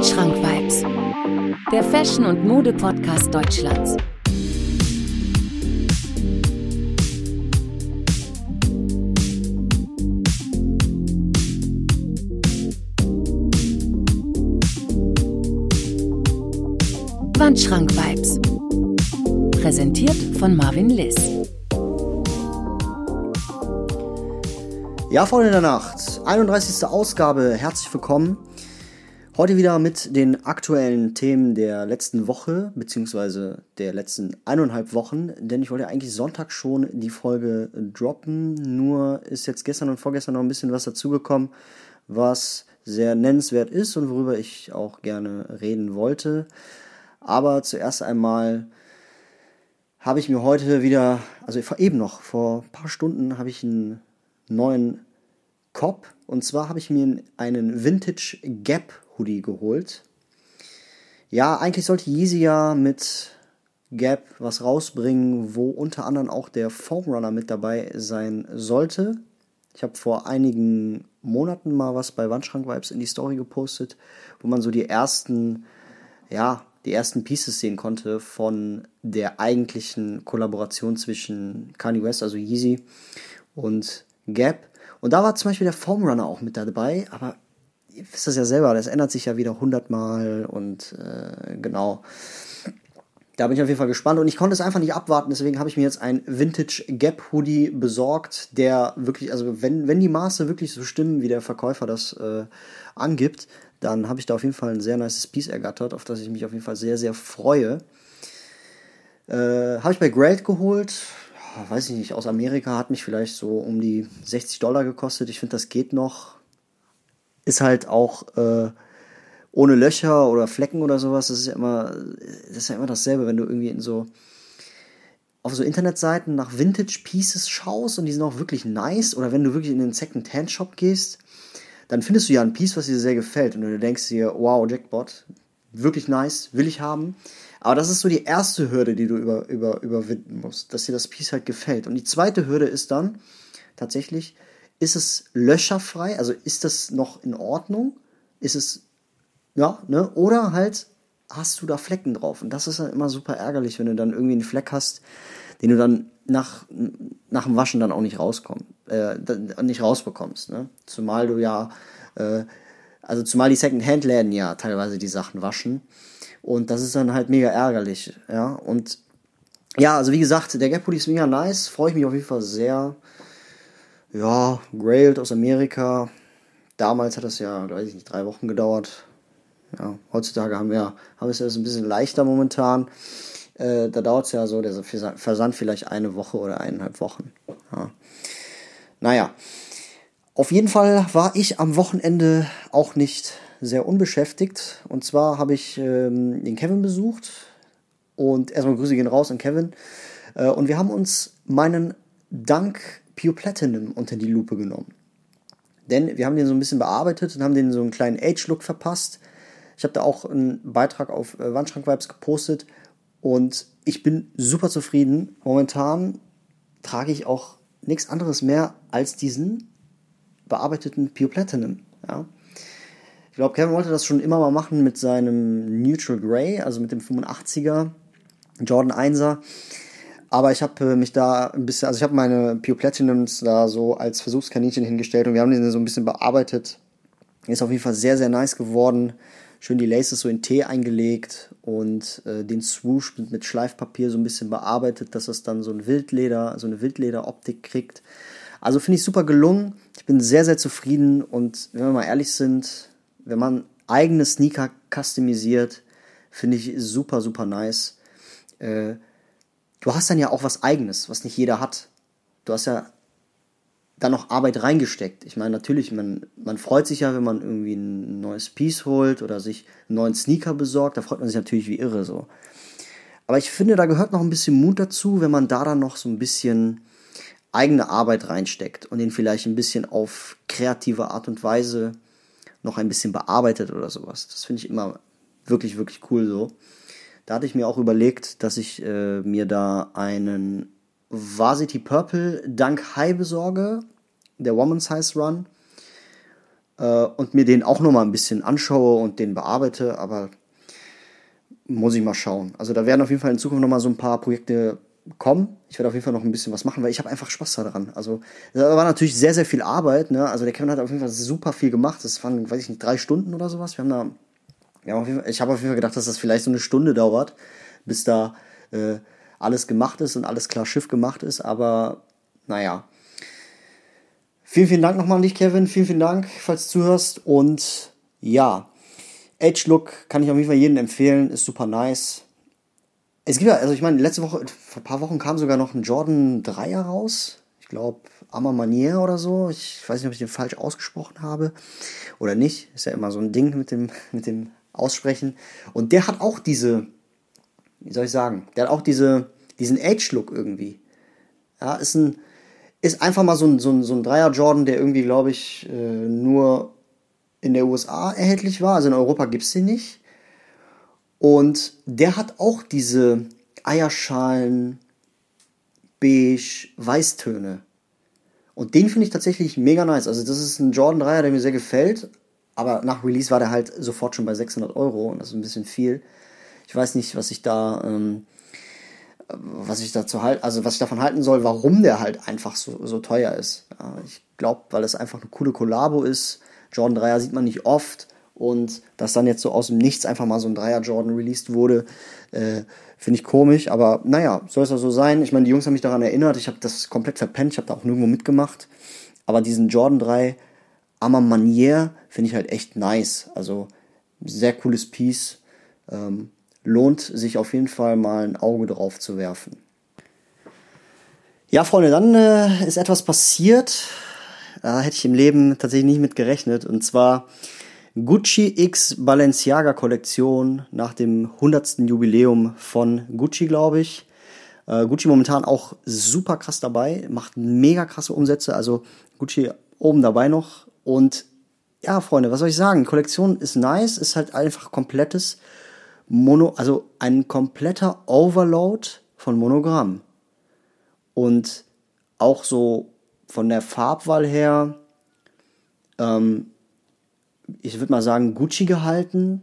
Wandschrank Vibes, der Fashion- und Mode-Podcast Deutschlands. Wandschrank Vibes. Präsentiert von Marvin Liss. Ja, Freunde der Nacht, 31. Ausgabe, herzlich willkommen. Heute wieder mit den aktuellen Themen der letzten Woche, beziehungsweise der letzten eineinhalb Wochen, denn ich wollte eigentlich Sonntag schon die Folge droppen, nur ist jetzt gestern und vorgestern noch ein bisschen was dazugekommen, was sehr nennenswert ist und worüber ich auch gerne reden wollte. Aber zuerst einmal habe ich mir heute wieder, also eben noch, vor ein paar Stunden habe ich einen neuen Cop und zwar habe ich mir einen Vintage Gap Hoodie geholt. Ja, eigentlich sollte Yeezy ja mit Gap was rausbringen, wo unter anderem auch der Foam Runner mit dabei sein sollte. Ich habe vor einigen Monaten mal was bei Wandschrank Vibes in die Story gepostet, wo man so die ersten, ja, die ersten Pieces sehen konnte von der eigentlichen Kollaboration zwischen Kanye West, also Yeezy, und Gap. Und da war zum Beispiel der Foam Runner auch mit dabei, aber ihr wisst das ja selber, das ändert sich ja wieder hundertmal und äh, genau. Da bin ich auf jeden Fall gespannt und ich konnte es einfach nicht abwarten, deswegen habe ich mir jetzt ein Vintage Gap Hoodie besorgt, der wirklich, also wenn, wenn die Maße wirklich so stimmen, wie der Verkäufer das äh, angibt, dann habe ich da auf jeden Fall ein sehr nices Piece ergattert, auf das ich mich auf jeden Fall sehr, sehr freue. Äh, habe ich bei Great geholt, weiß ich nicht, aus Amerika hat mich vielleicht so um die 60 Dollar gekostet. Ich finde, das geht noch ist halt auch äh, ohne Löcher oder Flecken oder sowas. Das ist ja immer, das ist ja immer dasselbe, wenn du irgendwie in so auf so Internetseiten nach Vintage Pieces schaust und die sind auch wirklich nice oder wenn du wirklich in den Second Hand Shop gehst, dann findest du ja ein Piece, was dir sehr gefällt und du denkst dir, wow, Jackpot, wirklich nice, will ich haben. Aber das ist so die erste Hürde, die du über, über, überwinden musst, dass dir das Piece halt gefällt. Und die zweite Hürde ist dann tatsächlich, ist es löcherfrei? Also ist das noch in Ordnung? Ist es, ja, ne? Oder halt hast du da Flecken drauf? Und das ist dann immer super ärgerlich, wenn du dann irgendwie einen Fleck hast, den du dann nach, nach dem Waschen dann auch nicht rauskommst, äh, nicht rausbekommst, ne? Zumal du ja, äh, also zumal die Second-Hand-Läden ja teilweise die Sachen waschen. Und das ist dann halt mega ärgerlich, ja. Und ja, also wie gesagt, der Gap Hoodie ist mega nice, freue ich mich auf jeden Fall sehr ja, Grailed aus Amerika. Damals hat das ja, weiß ich nicht, drei Wochen gedauert. Ja, heutzutage haben wir, haben wir es jetzt ein bisschen leichter momentan. Äh, da dauert es ja so, der Versand vielleicht eine Woche oder eineinhalb Wochen. Ja. Naja, auf jeden Fall war ich am Wochenende auch nicht sehr unbeschäftigt. Und zwar habe ich ähm, den Kevin besucht. Und erstmal Grüße gehen raus an Kevin. Äh, und wir haben uns meinen Dank Pure Platinum unter die Lupe genommen. Denn wir haben den so ein bisschen bearbeitet und haben den so einen kleinen Age-Look verpasst. Ich habe da auch einen Beitrag auf äh, Wandschrank-Vibes gepostet und ich bin super zufrieden. Momentan trage ich auch nichts anderes mehr als diesen bearbeiteten Pure Platinum. Ja. Ich glaube, Kevin wollte das schon immer mal machen mit seinem Neutral Grey, also mit dem 85er Jordan 1er. Aber ich habe äh, mich da ein bisschen, also ich habe meine Pure Platinums da so als Versuchskaninchen hingestellt und wir haben den so ein bisschen bearbeitet. Ist auf jeden Fall sehr, sehr nice geworden. Schön die Laces so in Tee eingelegt und äh, den Swoosh mit, mit Schleifpapier so ein bisschen bearbeitet, dass es dann so ein Wildleder, so eine Wildlederoptik kriegt. Also finde ich super gelungen. Ich bin sehr, sehr zufrieden und wenn wir mal ehrlich sind, wenn man eigene Sneaker customisiert, finde ich super, super nice. Äh, du hast dann ja auch was Eigenes, was nicht jeder hat. Du hast ja da noch Arbeit reingesteckt. Ich meine, natürlich, man, man freut sich ja, wenn man irgendwie ein neues Piece holt oder sich einen neuen Sneaker besorgt. Da freut man sich natürlich wie irre so. Aber ich finde, da gehört noch ein bisschen Mut dazu, wenn man da dann noch so ein bisschen eigene Arbeit reinsteckt und den vielleicht ein bisschen auf kreative Art und Weise noch ein bisschen bearbeitet oder sowas. Das finde ich immer wirklich, wirklich cool so. Da hatte ich mir auch überlegt, dass ich äh, mir da einen Varsity Purple Dunk High besorge, der Woman Size Run. äh, und mir den auch nochmal ein bisschen anschaue und den bearbeite, aber muss ich mal schauen. Also da werden auf jeden Fall in Zukunft nochmal so ein paar Projekte kommen. Ich werde auf jeden Fall noch ein bisschen was machen, weil ich habe einfach Spaß daran. Also da war natürlich sehr, sehr viel Arbeit. Ne? Also der Kevin hat auf jeden Fall super viel gemacht. Das waren, weiß ich nicht, drei Stunden oder sowas. Wir haben da, wir haben Fall, ich habe auf jeden Fall gedacht, dass das vielleicht so eine Stunde dauert, bis da äh, alles gemacht ist und alles klar Schiff gemacht ist. Aber naja. Vielen, vielen Dank nochmal an dich, Kevin. Vielen, vielen Dank, falls du zuhörst. Und ja, Edge Look kann ich auf jeden Fall jedem empfehlen. Ist super nice es gibt ja, also ich meine, letzte Woche, vor ein paar Wochen kam sogar noch ein Jordan 3er raus. Ich glaube, Ama Manier oder so. Ich weiß nicht, ob ich den falsch ausgesprochen habe oder nicht. Ist ja immer so ein Ding mit dem, mit dem Aussprechen. Und der hat auch diese, wie soll ich sagen, der hat auch diese, diesen Age-Look irgendwie. Ja, ist ein, ist einfach mal so ein, so ein, so ein Dreier Jordan, der irgendwie, glaube ich, äh, nur in der USA erhältlich war. Also in Europa gibt es den nicht. Und der hat auch diese Eierschalen, beige, Weißtöne. Und den finde ich tatsächlich mega nice. Also das ist ein Jordan 3er, der mir sehr gefällt. Aber nach Release war der halt sofort schon bei 600 Euro und das ist ein bisschen viel. Ich weiß nicht, was ich da, ähm, was ich dazu halt, also was ich davon halten soll, warum der halt einfach so, so teuer ist. Ich glaube, weil es einfach eine coole Kollabo ist. Jordan 3er sieht man nicht oft und dass dann jetzt so aus dem Nichts einfach mal so ein Dreier Jordan released wurde, äh, finde ich komisch, aber naja, soll es ja so sein. Ich meine, die Jungs haben mich daran erinnert, ich habe das komplett verpennt, ich habe da auch nirgendwo mitgemacht, aber diesen Jordan 3 Amma Manier finde ich halt echt nice, also sehr cooles Piece, ähm, lohnt sich auf jeden Fall mal ein Auge drauf zu werfen. Ja, Freunde, dann äh, ist etwas passiert, da hätte ich im Leben tatsächlich nicht mit gerechnet, und zwar Gucci X Balenciaga Kollektion nach dem 100. Jubiläum von Gucci, glaube ich. Äh, Gucci momentan auch super krass dabei, macht mega krasse Umsätze, also Gucci oben dabei noch. Und ja, Freunde, was soll ich sagen? Kollektion ist nice, ist halt einfach komplettes Mono, also ein kompletter Overload von Monogramm. Und auch so von der Farbwahl her, ähm, ich würde mal sagen, Gucci gehalten.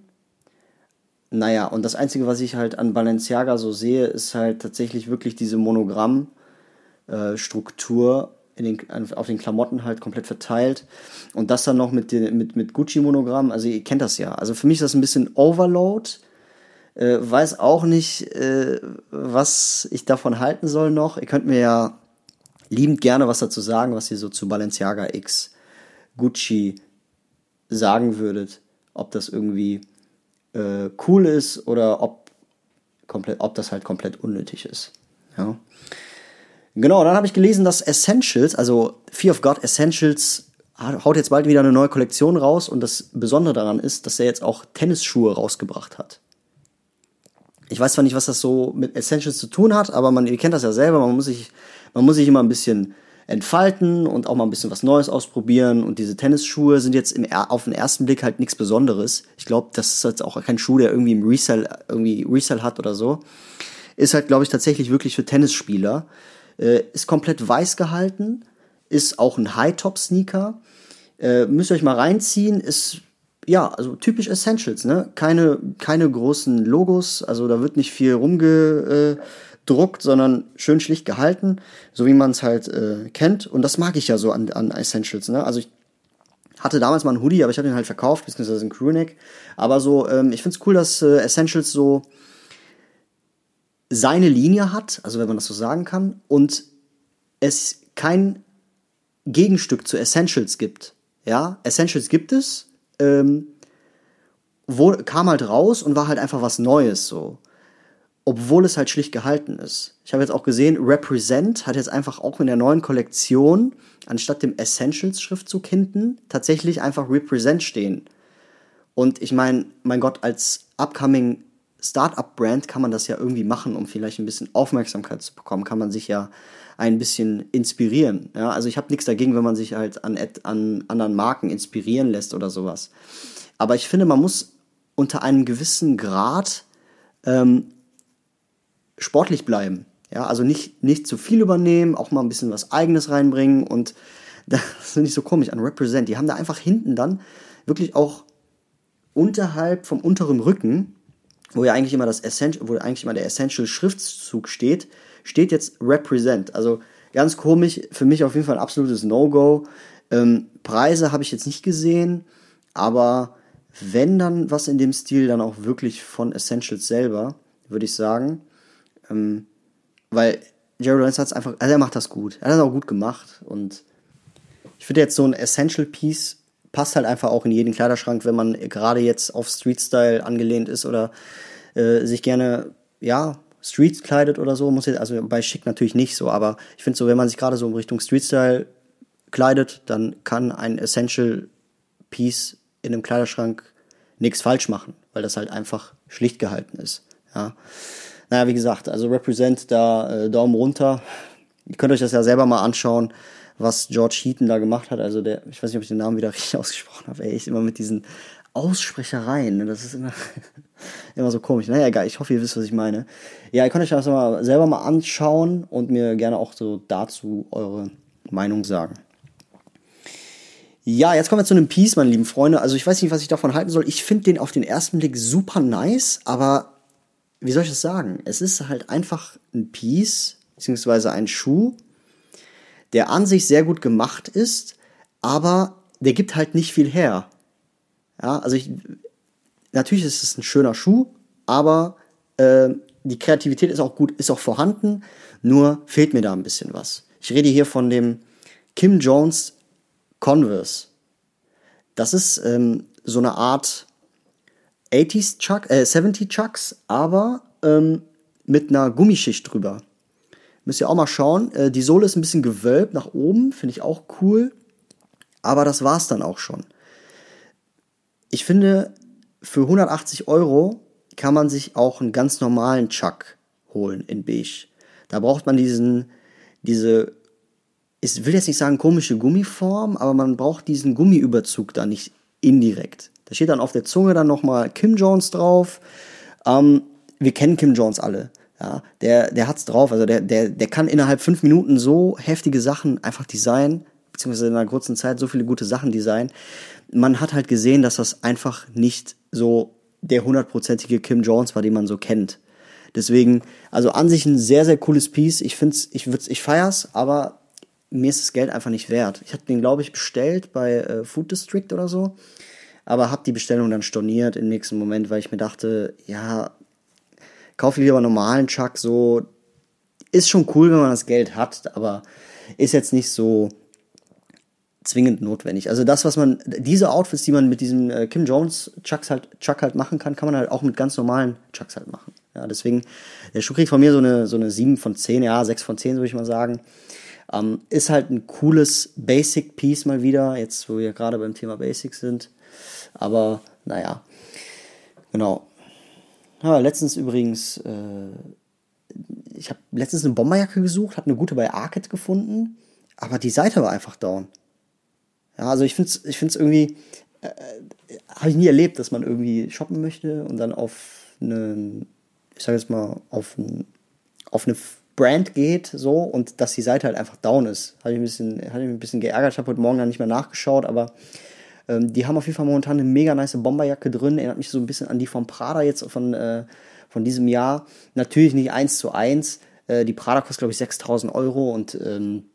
Naja, und das Einzige, was ich halt an Balenciaga so sehe, ist halt tatsächlich wirklich diese Monogramm-Struktur äh, auf den Klamotten halt komplett verteilt. Und das dann noch mit, den, mit, mit Gucci-Monogramm, also ihr kennt das ja. Also für mich ist das ein bisschen Overload. Äh, weiß auch nicht, äh, was ich davon halten soll noch. Ihr könnt mir ja liebend gerne was dazu sagen, was ihr so zu Balenciaga X Gucci sagen würdet, ob das irgendwie äh, cool ist oder ob, komplett, ob das halt komplett unnötig ist. Ja. Genau, dann habe ich gelesen, dass Essentials, also Fear of God Essentials, haut jetzt bald wieder eine neue Kollektion raus und das Besondere daran ist, dass er jetzt auch Tennisschuhe rausgebracht hat. Ich weiß zwar nicht, was das so mit Essentials zu tun hat, aber man, ihr kennt das ja selber, man muss sich, man muss sich immer ein bisschen entfalten und auch mal ein bisschen was Neues ausprobieren. Und diese Tennisschuhe sind jetzt im, auf den ersten Blick halt nichts Besonderes. Ich glaube, das ist jetzt auch kein Schuh, der irgendwie im Resell, irgendwie Resell hat oder so. Ist halt, glaube ich, tatsächlich wirklich für Tennisspieler. Äh, ist komplett weiß gehalten. Ist auch ein High-Top-Sneaker. Äh, müsst ihr euch mal reinziehen. Ist ja, also typisch Essentials, ne? Keine, keine großen Logos, also da wird nicht viel rumge, äh, druckt, sondern schön schlicht gehalten, so wie man es halt äh, kennt. Und das mag ich ja so an, an Essentials. Ne? Also ich hatte damals mal einen Hoodie, aber ich habe den halt verkauft, beziehungsweise einen Crewneck. Aber so, ähm, ich finde es cool, dass äh, Essentials so seine Linie hat, also wenn man das so sagen kann, und es kein Gegenstück zu Essentials gibt. Ja, Essentials gibt es, ähm, wo, kam halt raus und war halt einfach was Neues so obwohl es halt schlicht gehalten ist. Ich habe jetzt auch gesehen, Represent hat jetzt einfach auch in der neuen Kollektion anstatt dem Essentials-Schriftzug hinten tatsächlich einfach Represent stehen. Und ich meine, mein Gott, als upcoming Startup-Brand kann man das ja irgendwie machen, um vielleicht ein bisschen Aufmerksamkeit zu bekommen, kann man sich ja ein bisschen inspirieren. Ja, also ich habe nichts dagegen, wenn man sich halt an, an anderen Marken inspirieren lässt oder sowas. Aber ich finde, man muss unter einem gewissen Grad ähm, sportlich bleiben. Ja, also nicht, nicht zu viel übernehmen, auch mal ein bisschen was Eigenes reinbringen und das finde ich so komisch an Represent. Die haben da einfach hinten dann wirklich auch unterhalb vom unteren Rücken, wo ja eigentlich immer das Essential, wo eigentlich immer der Essential Schriftzug steht, steht jetzt Represent. Also ganz komisch, für mich auf jeden Fall ein absolutes No-Go. Ähm, Preise habe ich jetzt nicht gesehen, aber wenn dann was in dem Stil, dann auch wirklich von Essentials selber, würde ich sagen. Ähm, weil Jerry Lawrence hat es einfach, also er macht das gut. Er hat das auch gut gemacht und ich finde jetzt so ein Essential Piece passt halt einfach auch in jeden Kleiderschrank, wenn man gerade jetzt auf Street Style angelehnt ist oder äh, sich gerne, ja, Street kleidet oder so. Muss jetzt, also bei Schick natürlich nicht so, aber ich finde so, wenn man sich gerade so in Richtung Street Style kleidet, dann kann ein Essential Piece in einem Kleiderschrank nichts falsch machen, weil das halt einfach schlicht gehalten ist. Ja. Naja, wie gesagt, also Represent da äh, Daumen runter. Ihr könnt euch das ja selber mal anschauen, was George Heaton da gemacht hat. Also der, ich weiß nicht, ob ich den Namen wieder richtig ausgesprochen habe. Ey, ich immer mit diesen Aussprechereien. Ne? Das ist immer, immer so komisch. Naja, egal, ich hoffe, ihr wisst, was ich meine. Ja, ihr könnt euch das mal selber mal anschauen und mir gerne auch so dazu eure Meinung sagen. Ja, jetzt kommen wir zu einem Piece, meine lieben Freunde. Also ich weiß nicht, was ich davon halten soll. Ich finde den auf den ersten Blick super nice, aber wie soll ich das sagen? Es ist halt einfach ein Piece, beziehungsweise ein Schuh, der an sich sehr gut gemacht ist, aber der gibt halt nicht viel her. Ja, also ich, natürlich ist es ein schöner Schuh, aber äh, die Kreativität ist auch gut, ist auch vorhanden, nur fehlt mir da ein bisschen was. Ich rede hier von dem Kim Jones Converse. Das ist ähm, so eine Art 80s Chuck, äh, 70 Chucks, aber ähm, mit einer Gummischicht drüber. Müsst ihr auch mal schauen. Äh, die Sohle ist ein bisschen gewölbt nach oben, finde ich auch cool. Aber das war's dann auch schon. Ich finde, für 180 Euro kann man sich auch einen ganz normalen Chuck holen in beige. Da braucht man diesen, diese, ich will jetzt nicht sagen komische Gummiform, aber man braucht diesen Gummiüberzug da nicht indirekt. Da steht dann auf der Zunge dann nochmal Kim Jones drauf. Ähm, wir kennen Kim Jones alle. Ja, der, der hat's drauf. Also der, der, der kann innerhalb fünf Minuten so heftige Sachen einfach designen, beziehungsweise in einer kurzen Zeit so viele gute Sachen designen. Man hat halt gesehen, dass das einfach nicht so der hundertprozentige Kim Jones war, den man so kennt. Deswegen, also an sich ein sehr, sehr cooles Piece. Ich find's, ich würd's, ich feier's, aber mir ist das Geld einfach nicht wert. Ich hatte den, glaube ich, bestellt bei äh, Food District oder so aber habe die Bestellung dann storniert im nächsten Moment, weil ich mir dachte, ja, kauf lieber normalen Chuck, so ist schon cool, wenn man das Geld hat, aber ist jetzt nicht so zwingend notwendig. Also das, was man, diese Outfits, die man mit diesem äh, Kim Jones Chucks halt, Chuck halt machen kann, kann man halt auch mit ganz normalen Chucks halt machen. Ja, deswegen, der Schuh kriegt von mir so eine, so eine 7 von 10, ja, 6 von 10, würde ich mal sagen. Ähm, ist halt ein cooles Basic Piece mal wieder, jetzt wo wir gerade beim Thema Basics sind. Aber naja, genau. Ja, letztens übrigens, äh, ich habe letztens eine Bomberjacke gesucht, habe eine gute bei Arcade gefunden, aber die Seite war einfach down. Ja, also ich finde es ich find's irgendwie, äh, habe ich nie erlebt, dass man irgendwie shoppen möchte und dann auf eine, ich sage jetzt mal, auf, ein, auf eine Brand geht, so, und dass die Seite halt einfach down ist. Hatte ich ein bisschen, hatte ich ein bisschen geärgert, habe heute Morgen dann nicht mehr nachgeschaut, aber ähm, die haben auf jeden Fall momentan eine mega nice Bomberjacke drin. Erinnert mich so ein bisschen an die von Prada jetzt von, äh, von diesem Jahr. Natürlich nicht eins zu eins. Äh, die Prada kostet, glaube ich, 6000 Euro und ähm,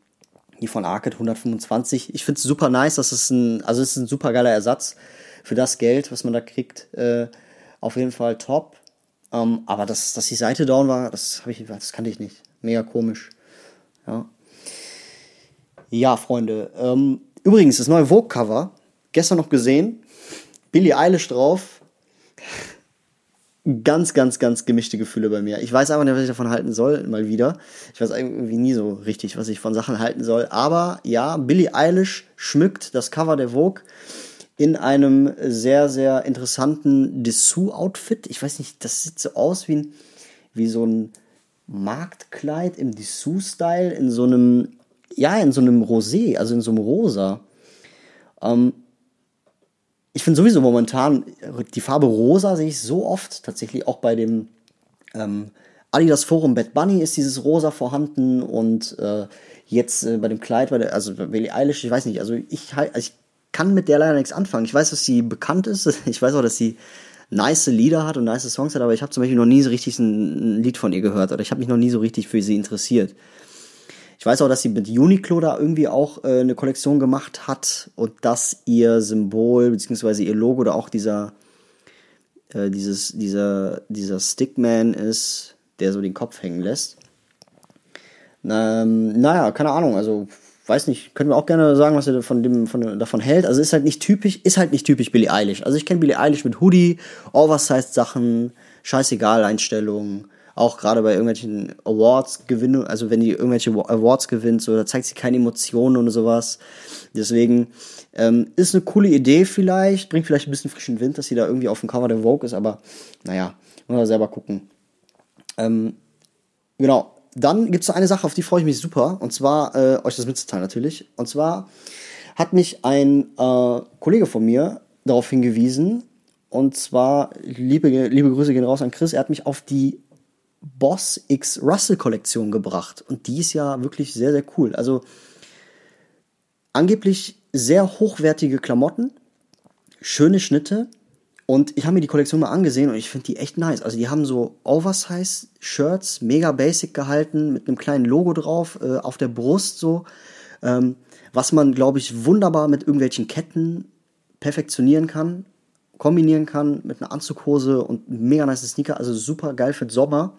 die von Arcade 125. Ich finde es super nice. Das ist ein, also es ist ein super geiler Ersatz für das Geld, was man da kriegt. Äh, auf jeden Fall top. Ähm, aber dass, dass die Seite down war, das, ich, das kannte ich nicht. Mega komisch. Ja, ja Freunde. Ähm, übrigens, das neue Vogue-Cover gestern noch gesehen, Billie Eilish drauf. Ganz, ganz, ganz gemischte Gefühle bei mir. Ich weiß einfach nicht, was ich davon halten soll, mal wieder. Ich weiß irgendwie nie so richtig, was ich von Sachen halten soll. Aber ja, Billie Eilish schmückt das Cover der Vogue in einem sehr, sehr interessanten Dessous-Outfit. Ich weiß nicht, das sieht so aus wie, ein, wie so ein Marktkleid im Dessous-Style, in so einem, ja, in so einem Rosé, also in so einem Rosa. Ähm, ich finde sowieso momentan die Farbe rosa sehe ich so oft, tatsächlich auch bei dem ähm, Adidas Forum Bad Bunny ist dieses rosa vorhanden und äh, jetzt äh, bei dem Kleid, bei der, also Billie Eilish, ich weiß nicht, also ich, also ich kann mit der leider nichts anfangen. Ich weiß, dass sie bekannt ist, ich weiß auch, dass sie nice Lieder hat und nice Songs hat, aber ich habe zum Beispiel noch nie so richtig ein Lied von ihr gehört oder ich habe mich noch nie so richtig für sie interessiert. Ich weiß auch, dass sie mit Uniqlo da irgendwie auch äh, eine Kollektion gemacht hat und dass ihr Symbol beziehungsweise ihr Logo da auch dieser äh, dieses dieser dieser Stickman ist, der so den Kopf hängen lässt. Ähm, naja, keine Ahnung, also weiß nicht, können wir auch gerne sagen, was er von dem, von, davon hält. Also ist halt nicht typisch, ist halt nicht typisch Billie Eilish. Also ich kenne Billie Eilish mit Hoodie, Oversized Sachen, scheißegal Einstellungen, auch gerade bei irgendwelchen Awards gewinnen, also wenn die irgendwelche Awards gewinnt, so, da zeigt sie keine Emotionen und sowas. Deswegen ähm, ist eine coole Idee vielleicht, bringt vielleicht ein bisschen frischen Wind, dass sie da irgendwie auf dem Cover der Vogue ist, aber naja, muss man selber gucken. Ähm, genau, dann gibt es eine Sache, auf die freue ich mich super, und zwar äh, euch das mitzuteilen natürlich. Und zwar hat mich ein äh, Kollege von mir darauf hingewiesen, und zwar, liebe, liebe Grüße gehen raus an Chris, er hat mich auf die Boss X Russell Kollektion gebracht. Und die ist ja wirklich sehr, sehr cool. Also angeblich sehr hochwertige Klamotten, schöne Schnitte. Und ich habe mir die Kollektion mal angesehen und ich finde die echt nice. Also die haben so Oversize-Shirts, mega basic gehalten, mit einem kleinen Logo drauf, äh, auf der Brust so. Ähm, was man, glaube ich, wunderbar mit irgendwelchen Ketten perfektionieren kann kombinieren kann mit einer Anzughose und mega nice Sneaker, also super geil für den Sommer.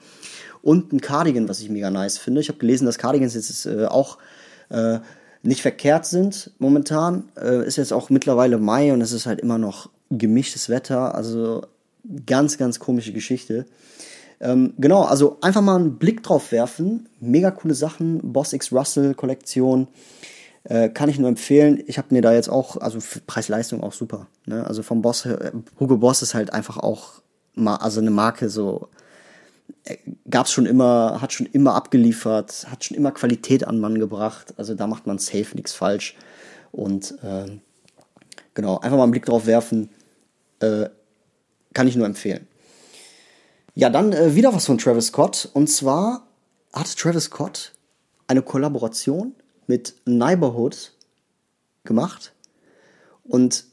Und ein Cardigan, was ich mega nice finde. Ich habe gelesen, dass Cardigans jetzt äh, auch äh, nicht verkehrt sind momentan. Äh, ist jetzt auch mittlerweile Mai und es ist halt immer noch gemischtes Wetter. Also ganz, ganz komische Geschichte. Ähm, genau, also einfach mal einen Blick drauf werfen. Mega coole Sachen. Boss X Russell Kollektion. Äh, kann ich nur empfehlen. Ich habe mir da jetzt auch, also Preis-Leistung auch super. Ne? Also vom Boss, äh, Hugo Boss ist halt einfach auch also eine Marke so, äh, gab's schon immer, hat schon immer abgeliefert, hat schon immer Qualität an Mann gebracht. Also da macht man safe nichts falsch. Und äh, genau, einfach mal einen Blick drauf werfen, äh, kann ich nur empfehlen. Ja, dann äh, wieder was von Travis Scott. Und zwar hat Travis Scott eine Kollaboration mit Neighborhood gemacht. Und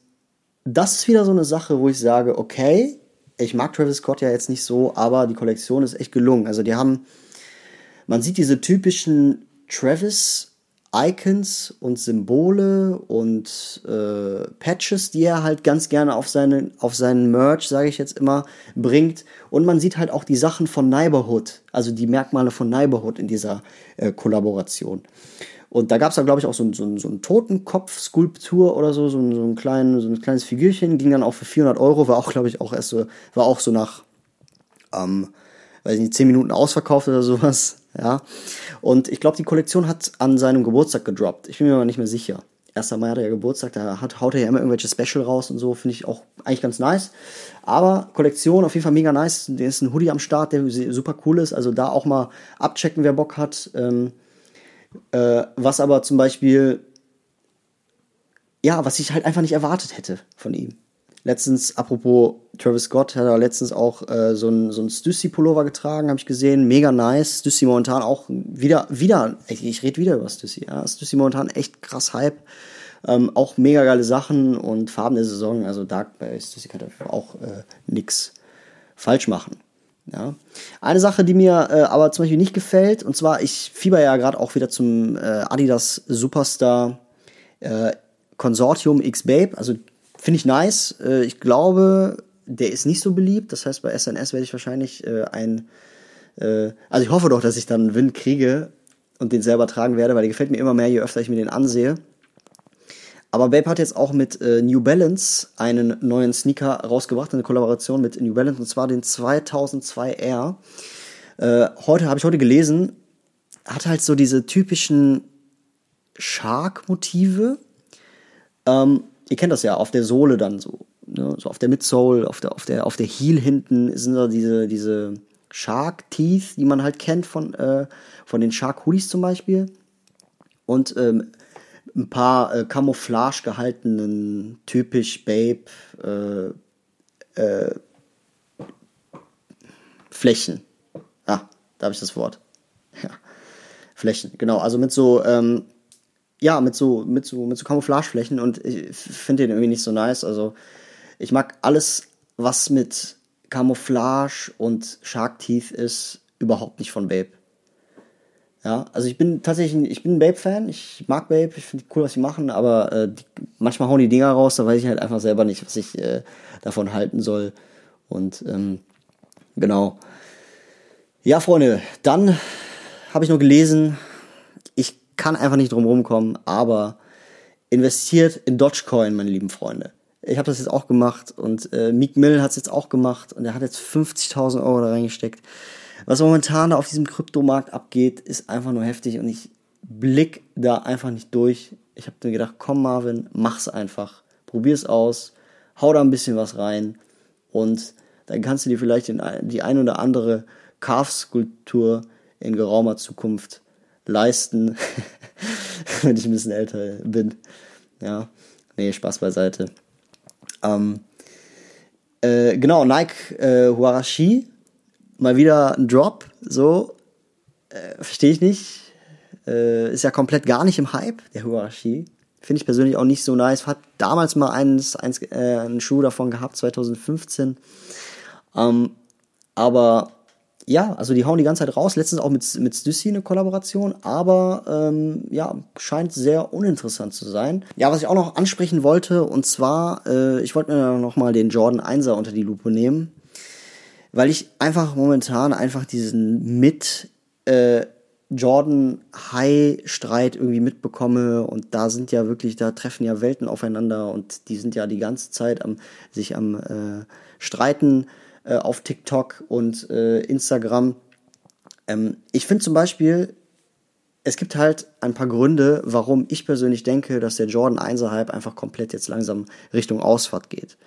das ist wieder so eine Sache, wo ich sage, okay, ich mag Travis Scott ja jetzt nicht so, aber die Kollektion ist echt gelungen. Also die haben, man sieht diese typischen Travis Icons und Symbole und äh, Patches, die er halt ganz gerne auf, seine, auf seinen Merch, sage ich jetzt immer, bringt. Und man sieht halt auch die Sachen von Neighborhood, also die Merkmale von Neighborhood in dieser äh, Kollaboration. Und da gab es dann, glaube ich, auch so, so, so ein Totenkopf-Skulptur oder so, so, so, ein klein, so ein kleines Figürchen, ging dann auch für 400 Euro, war auch, glaube ich, auch erst so, war auch so nach, ähm, weiß nicht, 10 Minuten ausverkauft oder sowas, ja. Und ich glaube, die Kollektion hat an seinem Geburtstag gedroppt. Ich bin mir aber nicht mehr sicher. 1. Mai hat er ja Geburtstag, da hat, haut er ja immer irgendwelche Special raus und so, finde ich auch eigentlich ganz nice. Aber Kollektion auf jeden Fall mega nice. Der ist ein Hoodie am Start, der super cool ist. Also da auch mal abchecken, wer Bock hat. Ähm, äh, was aber zum Beispiel, ja, was ich halt einfach nicht erwartet hätte von ihm. Letztens, apropos Travis Scott, hat er letztens auch äh, so ein, so Stussy-Pullover getragen, habe ich gesehen. Mega nice. Stussy momentan auch wieder, wieder, ich, ich rede wieder über Stussy. Ja. Stussy momentan echt krass Hype. Ähm, auch mega geile Sachen und Farben der Saison. Also Dark bei Stussy kann auch äh, nix falsch machen. Ja. Eine Sache, die mir äh, aber zum Beispiel nicht gefällt, und zwar, ich fieber ja gerade auch wieder zum äh, Adidas Superstar äh, Consortium X Babe. Also finde ich nice. Äh, ich glaube, der ist nicht so beliebt. Das heißt, bei SNS werde ich wahrscheinlich äh, ein. Äh, also ich hoffe doch, dass ich dann einen Wind kriege und den selber tragen werde, weil der gefällt mir immer mehr, je öfter ich mir den ansehe. Aber Babe hat jetzt auch mit äh, New Balance einen neuen Sneaker rausgebracht, eine Kollaboration mit New Balance, und zwar den 2002R. Äh, heute habe ich heute gelesen, hat halt so diese typischen Shark-Motive. Ähm, ihr kennt das ja, auf der Sohle dann so. Ne? So auf der Midsole, auf der, auf der, auf der Heel hinten sind da diese, diese Shark-Teeth, die man halt kennt von, äh, von den Shark-Hoodies zum Beispiel. Und ähm, ein paar äh, Camouflage gehaltenen, typisch Babe äh, äh, Flächen. Ah, da habe ich das Wort. Ja. Flächen, genau. Also mit so, ähm, ja, mit so, mit so, mit so Camouflageflächen und ich finde den irgendwie nicht so nice. Also ich mag alles, was mit Camouflage und Shark Teeth ist, überhaupt nicht von Babe. Ja, also ich bin tatsächlich, ich bin ein Babe-Fan, ich mag Babe, ich finde cool, was sie machen, aber äh, die, manchmal hauen die Dinger raus, da weiß ich halt einfach selber nicht, was ich äh, davon halten soll. Und ähm, genau. Ja, Freunde, dann habe ich noch gelesen, ich kann einfach nicht drum rumkommen, aber investiert in Dogecoin, meine lieben Freunde. Ich habe das jetzt auch gemacht und äh, Meek Mill hat es jetzt auch gemacht und er hat jetzt 50.000 Euro da reingesteckt. Was momentan da auf diesem Kryptomarkt abgeht, ist einfach nur heftig und ich blick da einfach nicht durch. Ich habe mir gedacht, komm Marvin, mach's einfach, probier's aus, hau da ein bisschen was rein und dann kannst du dir vielleicht die ein oder andere Calf-Skulptur in geraumer Zukunft leisten, wenn ich ein bisschen älter bin. Ja, nee, Spaß beiseite. Ähm, äh, genau, Nike äh, Huarashi mal wieder ein Drop, so, äh, verstehe ich nicht. Äh, ist ja komplett gar nicht im Hype, der Huarashi. Finde ich persönlich auch nicht so nice. Hat damals mal eins, eins, äh, einen Schuh davon gehabt, 2015. Ähm, aber ja, also die hauen die ganze Zeit raus. Letztens auch mit, mit Stussy eine Kollaboration, aber ähm, ja, scheint sehr uninteressant zu sein. Ja, was ich auch noch ansprechen wollte, und zwar, äh, ich wollte mir noch mal den Jordan 1er unter die Lupe nehmen weil ich einfach momentan einfach diesen mit äh, Jordan High Streit irgendwie mitbekomme und da sind ja wirklich, da treffen ja Welten aufeinander und die sind ja die ganze Zeit am sich am äh, streiten äh, auf TikTok und äh, Instagram. Ähm, ich finde zum Beispiel, es gibt halt ein paar Gründe, warum ich persönlich denke, dass der Jordan 1er Hype einfach komplett jetzt langsam Richtung Ausfahrt geht.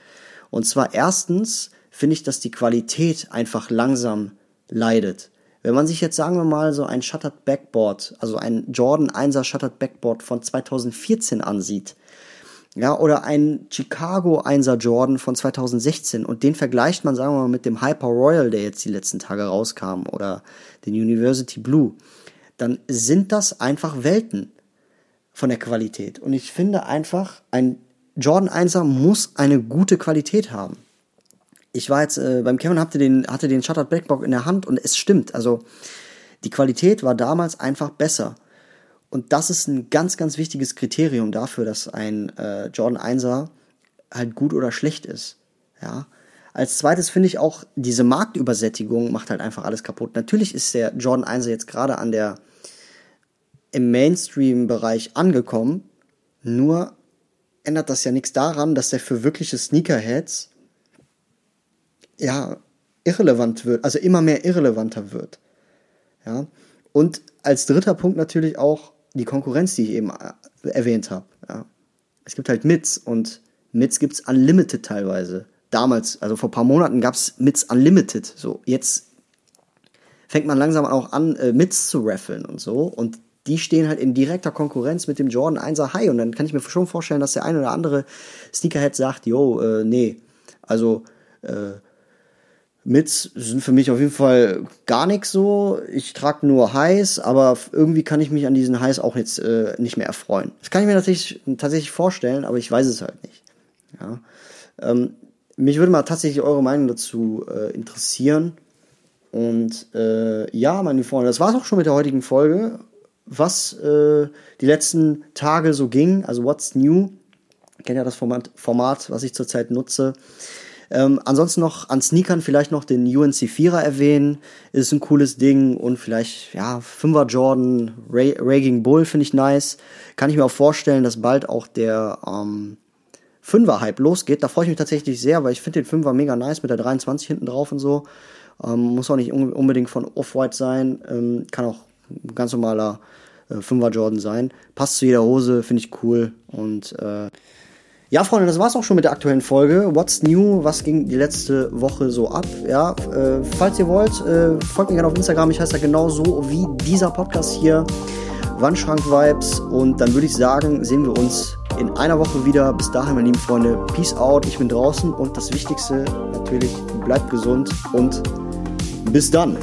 Und zwar erstens finde ich, dass die Qualität einfach langsam leidet. Wenn man sich jetzt, sagen wir mal, so ein Shuttered Backboard, also ein Jordan 1er Shuttered Backboard von 2014 ansieht, ja, oder ein Chicago 1er Jordan von 2016 und den vergleicht man, sagen wir mal, mit dem Hyper Royal, der jetzt die letzten Tage rauskam, oder den University Blue, dann sind das einfach Welten von der Qualität. Und ich finde einfach, ein Jordan 1er muss eine gute Qualität haben ich war jetzt äh, beim Kevin, hatte den, hatte den Shuttered Backbox in der Hand und es stimmt. Also die Qualität war damals einfach besser. Und das ist ein ganz, ganz wichtiges Kriterium dafür, dass ein äh, Jordan 1er halt gut oder schlecht ist. Ja. Als zweites finde ich auch, diese Marktübersättigung macht halt einfach alles kaputt. Natürlich ist der Jordan 1er jetzt gerade an der im Mainstream-Bereich angekommen, nur ändert das ja nichts daran, dass der für wirkliche Sneakerheads ja, irrelevant wird, also immer mehr irrelevanter wird. Ja. Und als dritter Punkt natürlich auch die Konkurrenz, die ich eben äh, erwähnt habe. Ja. Es gibt halt Mits und Mits gibt es unlimited teilweise. Damals, also vor ein paar Monaten gab es Mits unlimited. So, jetzt fängt man langsam auch an, äh, Mits zu raffeln und so. Und die stehen halt in direkter Konkurrenz mit dem Jordan 1er High. Und dann kann ich mir schon vorstellen, dass der ein oder andere Sneakerhead sagt, yo, äh, nee, also äh, Mits sind für mich auf jeden Fall gar nichts so. Ich trage nur Highs, aber irgendwie kann ich mich an diesen Highs auch jetzt äh, nicht mehr erfreuen. Das kann ich mir tatsächlich, tatsächlich vorstellen, aber ich weiß es halt nicht. Ja. Ähm, mich würde mal tatsächlich eure Meinung dazu äh, interessieren. Und äh, ja, meine Freunde, das war es auch schon mit der heutigen Folge. Was äh, die letzten Tage so ging, also What's New. Ich kenne ja das Format, Format, was ich zurzeit nutze. Ähm, ansonsten noch an Sneakern vielleicht noch den UNC 4er erwähnen. Ist ein cooles Ding und vielleicht, ja, 5er Jordan, Raging Bull finde ich nice. Kann ich mir auch vorstellen, dass bald auch der ähm, 5er Hype losgeht. Da freue ich mich tatsächlich sehr, weil ich finde den 5er mega nice mit der 23 hinten drauf und so. Ähm, muss auch nicht unbedingt von Off-White sein. Ähm, kann auch ein ganz normaler äh, 5er Jordan sein. Passt zu jeder Hose, finde ich cool. Und äh, ja, Freunde, das war's auch schon mit der aktuellen Folge. What's new? Was ging die letzte Woche so ab? Ja, äh, falls ihr wollt, äh, folgt mir gerne auf Instagram. Ich heiße da genauso wie dieser Podcast hier. Wandschrank Vibes. Und dann würde ich sagen, sehen wir uns in einer Woche wieder. Bis dahin, meine lieben Freunde, Peace out. Ich bin draußen und das Wichtigste natürlich, bleibt gesund und bis dann.